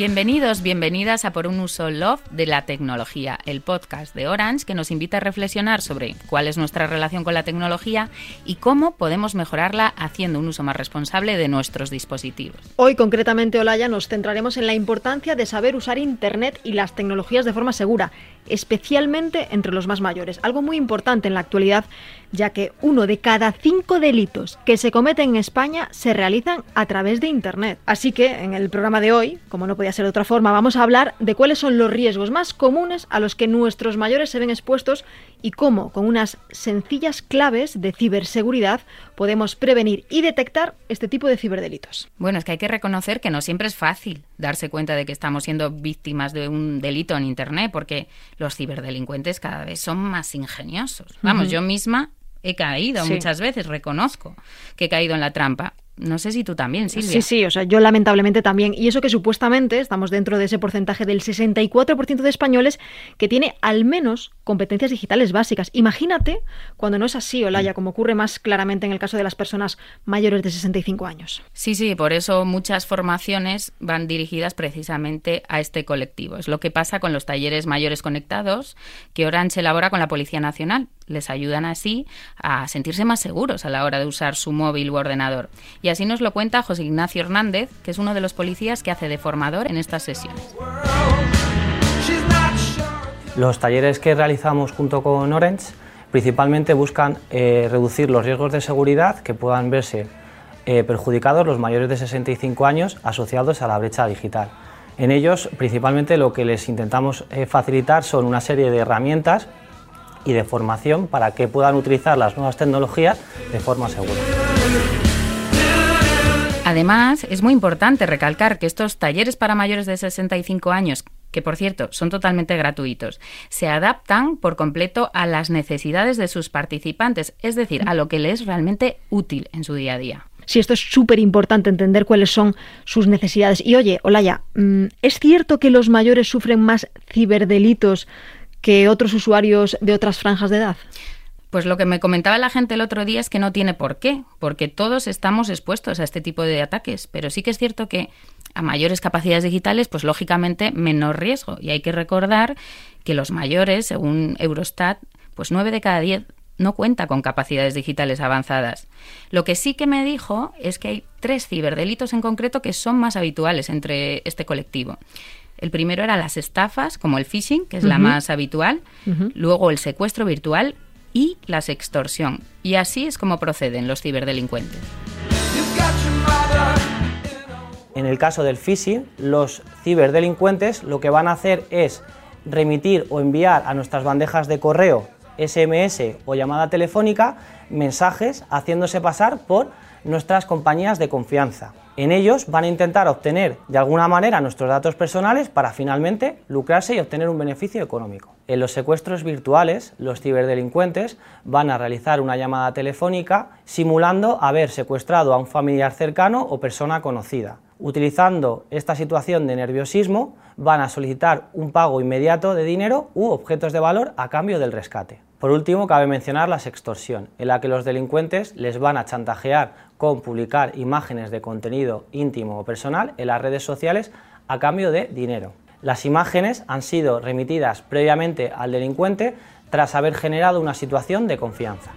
Bienvenidos, bienvenidas a Por un uso Love de la tecnología, el podcast de Orange que nos invita a reflexionar sobre cuál es nuestra relación con la tecnología y cómo podemos mejorarla haciendo un uso más responsable de nuestros dispositivos. Hoy concretamente, Olaya, nos centraremos en la importancia de saber usar Internet y las tecnologías de forma segura, especialmente entre los más mayores. Algo muy importante en la actualidad, ya que uno de cada cinco delitos que se cometen en España se realizan a través de Internet. Así que en el programa de hoy, como no podía ser de otra forma, vamos a hablar de cuáles son los riesgos más comunes a los que nuestros mayores se ven expuestos y cómo, con unas sencillas claves de ciberseguridad, podemos prevenir y detectar este tipo de ciberdelitos. Bueno, es que hay que reconocer que no siempre es fácil darse cuenta de que estamos siendo víctimas de un delito en Internet, porque los ciberdelincuentes cada vez son más ingeniosos. Vamos, yo misma he caído muchas veces, reconozco que he caído en la trampa. No sé si tú también, Silvia. Sí, sí, o sea, yo lamentablemente también. Y eso que supuestamente estamos dentro de ese porcentaje del 64% de españoles que tiene al menos competencias digitales básicas. Imagínate cuando no es así, Olaya, como ocurre más claramente en el caso de las personas mayores de 65 años. Sí, sí, por eso muchas formaciones van dirigidas precisamente a este colectivo. Es lo que pasa con los talleres mayores conectados que Orange elabora con la Policía Nacional. Les ayudan así a sentirse más seguros a la hora de usar su móvil u ordenador. Y así nos lo cuenta José Ignacio Hernández, que es uno de los policías que hace de formador en estas sesiones. Los talleres que realizamos junto con Orange principalmente buscan eh, reducir los riesgos de seguridad que puedan verse eh, perjudicados los mayores de 65 años asociados a la brecha digital. En ellos, principalmente, lo que les intentamos eh, facilitar son una serie de herramientas y de formación para que puedan utilizar las nuevas tecnologías de forma segura. Además, es muy importante recalcar que estos talleres para mayores de 65 años que por cierto son totalmente gratuitos, se adaptan por completo a las necesidades de sus participantes, es decir, a lo que les es realmente útil en su día a día. Sí, esto es súper importante entender cuáles son sus necesidades. Y oye, Olaya, mm, ¿es cierto que los mayores sufren más ciberdelitos que otros usuarios de otras franjas de edad? Pues lo que me comentaba la gente el otro día es que no tiene por qué, porque todos estamos expuestos a este tipo de ataques, pero sí que es cierto que a mayores capacidades digitales, pues lógicamente menor riesgo. Y hay que recordar que los mayores, según Eurostat, pues 9 de cada 10 no cuenta con capacidades digitales avanzadas. Lo que sí que me dijo es que hay tres ciberdelitos en concreto que son más habituales entre este colectivo. El primero era las estafas, como el phishing, que es la más habitual, luego el secuestro virtual y la sextorsión. Y así es como proceden los ciberdelincuentes. En el caso del phishing, los ciberdelincuentes lo que van a hacer es remitir o enviar a nuestras bandejas de correo, SMS o llamada telefónica mensajes haciéndose pasar por nuestras compañías de confianza. En ellos van a intentar obtener de alguna manera nuestros datos personales para finalmente lucrarse y obtener un beneficio económico. En los secuestros virtuales, los ciberdelincuentes van a realizar una llamada telefónica simulando haber secuestrado a un familiar cercano o persona conocida. Utilizando esta situación de nerviosismo, van a solicitar un pago inmediato de dinero u objetos de valor a cambio del rescate. Por último, cabe mencionar la sextorsión, en la que los delincuentes les van a chantajear con publicar imágenes de contenido íntimo o personal en las redes sociales a cambio de dinero. Las imágenes han sido remitidas previamente al delincuente tras haber generado una situación de confianza.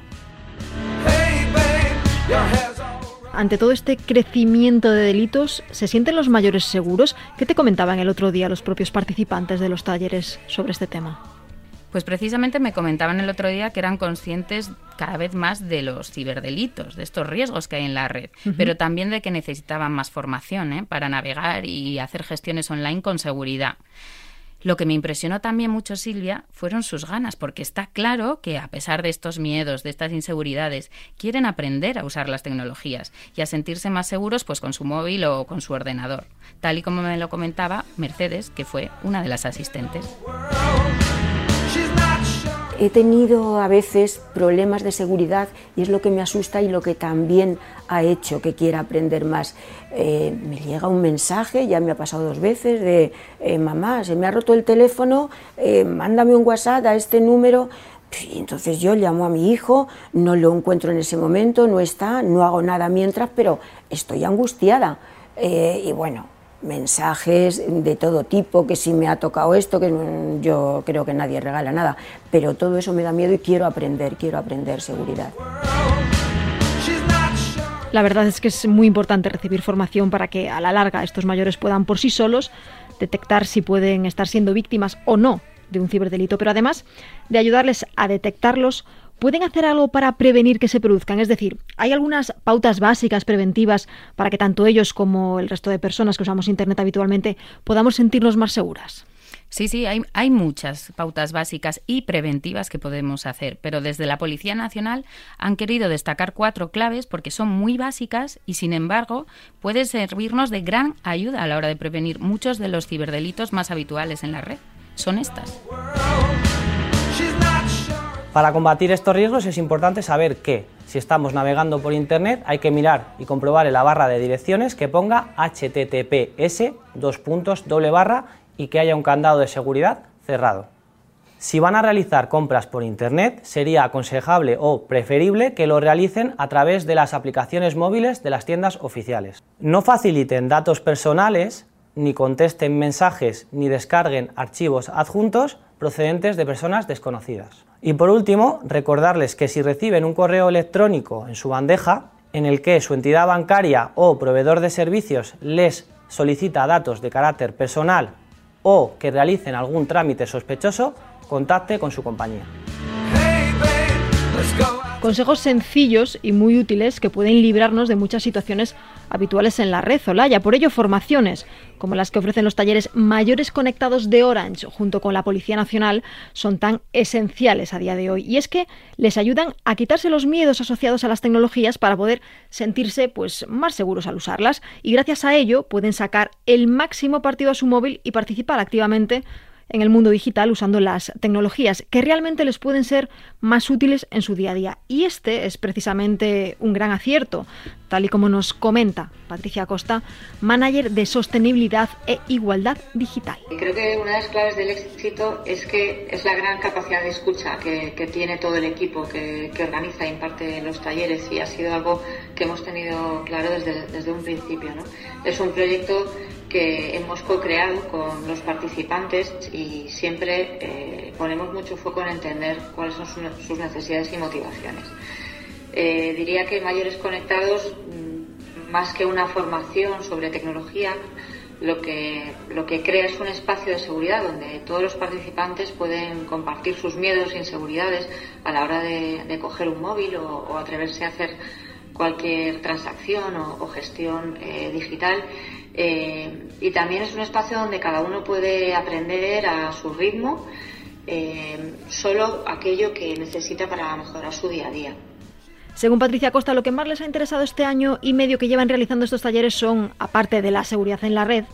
Ante todo este crecimiento de delitos, ¿se sienten los mayores seguros? ¿Qué te comentaban el otro día los propios participantes de los talleres sobre este tema? Pues precisamente me comentaban el otro día que eran conscientes cada vez más de los ciberdelitos, de estos riesgos que hay en la red, pero también de que necesitaban más formación ¿eh? para navegar y hacer gestiones online con seguridad. Lo que me impresionó también mucho, Silvia, fueron sus ganas, porque está claro que a pesar de estos miedos, de estas inseguridades, quieren aprender a usar las tecnologías y a sentirse más seguros pues con su móvil o con su ordenador, tal y como me lo comentaba Mercedes, que fue una de las asistentes. He tenido a veces problemas de seguridad y es lo que me asusta y lo que también ha hecho que quiera aprender más. Eh, me llega un mensaje, ya me ha pasado dos veces, de eh, mamá, se me ha roto el teléfono, eh, mándame un WhatsApp a este número. Y entonces yo llamo a mi hijo, no lo encuentro en ese momento, no está, no hago nada mientras, pero estoy angustiada. y bueno, mensajes de todo tipo, que si me ha tocado esto, que yo creo que nadie regala nada, pero todo eso me da miedo y quiero aprender, quiero aprender seguridad. La verdad es que es muy importante recibir formación para que a la larga estos mayores puedan por sí solos detectar si pueden estar siendo víctimas o no de un ciberdelito, pero además de ayudarles a detectarlos, ¿pueden hacer algo para prevenir que se produzcan? Es decir, ¿hay algunas pautas básicas preventivas para que tanto ellos como el resto de personas que usamos Internet habitualmente podamos sentirnos más seguras? Sí, sí, hay, hay, muchas pautas básicas y preventivas que podemos hacer, pero desde la Policía Nacional han querido destacar cuatro claves porque son muy básicas y, sin embargo, pueden servirnos de gran ayuda a la hora de prevenir muchos de los ciberdelitos más habituales en la red. Son estas. Para combatir estos riesgos es importante saber que si estamos navegando por Internet hay que mirar y comprobar en la barra de direcciones que ponga https dos puntos doble barra y que haya un candado de seguridad cerrado. Si van a realizar compras por Internet, sería aconsejable o preferible que lo realicen a través de las aplicaciones móviles de las tiendas oficiales. No faciliten datos personales, ni contesten mensajes, ni descarguen archivos adjuntos procedentes de personas desconocidas. Y por último, recordarles que si reciben un correo electrónico en su bandeja en el que su entidad bancaria o proveedor de servicios les solicita datos de carácter personal o que realicen algún trámite sospechoso, contacte con su compañía. Consejos sencillos y muy útiles que pueden librarnos de muchas situaciones habituales en la red Olaya. Por ello, formaciones como las que ofrecen los talleres mayores conectados de Orange junto con la Policía Nacional son tan esenciales a día de hoy. Y es que les ayudan a quitarse los miedos asociados a las tecnologías para poder sentirse pues, más seguros al usarlas. Y gracias a ello pueden sacar el máximo partido a su móvil y participar activamente en el mundo digital usando las tecnologías que realmente les pueden ser más útiles en su día a día. Y este es precisamente un gran acierto, tal y como nos comenta Patricia Costa, manager de sostenibilidad e igualdad digital. Creo que una de las claves del éxito es que es la gran capacidad de escucha que, tiene todo el equipo que, organiza e imparte los talleres y ha sido algo que hemos tenido claro desde, desde un principio. ¿no? Es un proyecto que hemos co-creado con los participantes y siempre eh, ponemos mucho foco en entender cuáles son sus necesidades y motivaciones. Eh, diría que Mayores Conectados, mm, más que una formación sobre tecnología, lo que, lo que crea es un espacio de seguridad donde todos los participantes pueden compartir sus miedos e inseguridades a la hora de, coger un móvil o, atreverse a hacer cualquier transacción o, gestión eh, digital eh, y también es un espacio donde cada uno puede aprender a su ritmo eh, solo aquello que necesita para mejorar su día a día. Según Patricia Costa, lo que más les ha interesado este año y medio que llevan realizando estos talleres son, aparte de la seguridad en la red,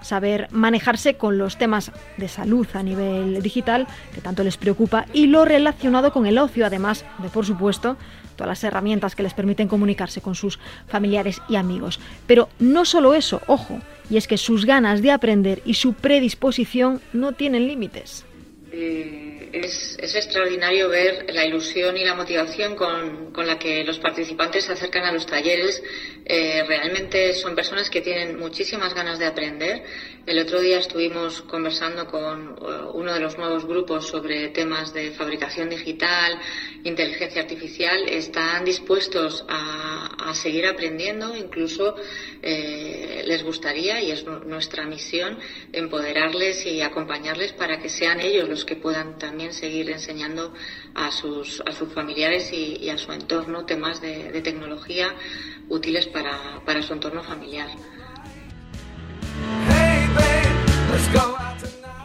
saber manejarse con los temas de salud a nivel digital, que tanto les preocupa, y lo relacionado con el ocio, además de, por supuesto, todas las herramientas que les permiten comunicarse con sus familiares y amigos. Pero no solo eso, ojo, y es que sus ganas de aprender y su predisposición no tienen límites. Eh, es, extraordinario ver la ilusión y la motivación con, la que los participantes se acercan a los talleres. Eh, realmente son personas que tienen muchísimas ganas de aprender. El otro día estuvimos conversando con eh, uno de los nuevos grupos sobre temas de fabricación digital, inteligencia artificial. Están dispuestos a, seguir aprendiendo, incluso les gustaría, y es nuestra misión, empoderarles y acompañarles para que sean ellos los que puedan también seguir enseñando a sus, a sus familiares y, a su entorno temas de, tecnología útiles para, para su entorno familiar.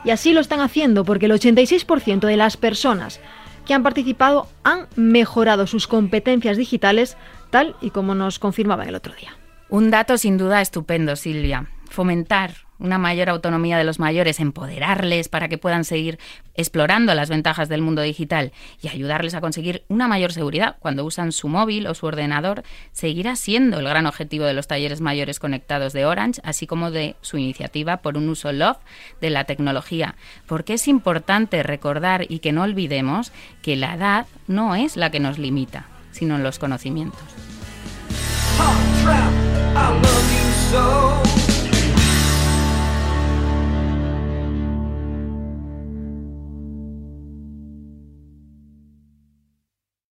Y así lo están haciendo porque el 86% de las personas que han participado han mejorado sus competencias digitales tal y como nos confirmaban el otro día. Un dato sin duda estupendo, Silvia. Fomentar una mayor autonomía de los mayores, empoderarles para que puedan seguir explorando las ventajas del mundo digital y ayudarles a conseguir una mayor seguridad cuando usan su móvil o su ordenador, seguirá siendo el gran objetivo de los talleres mayores conectados de Orange, así como de su iniciativa por un uso love de la tecnología. Porque es importante recordar y que no olvidemos que la edad no es la que nos limita, sino los conocimientos.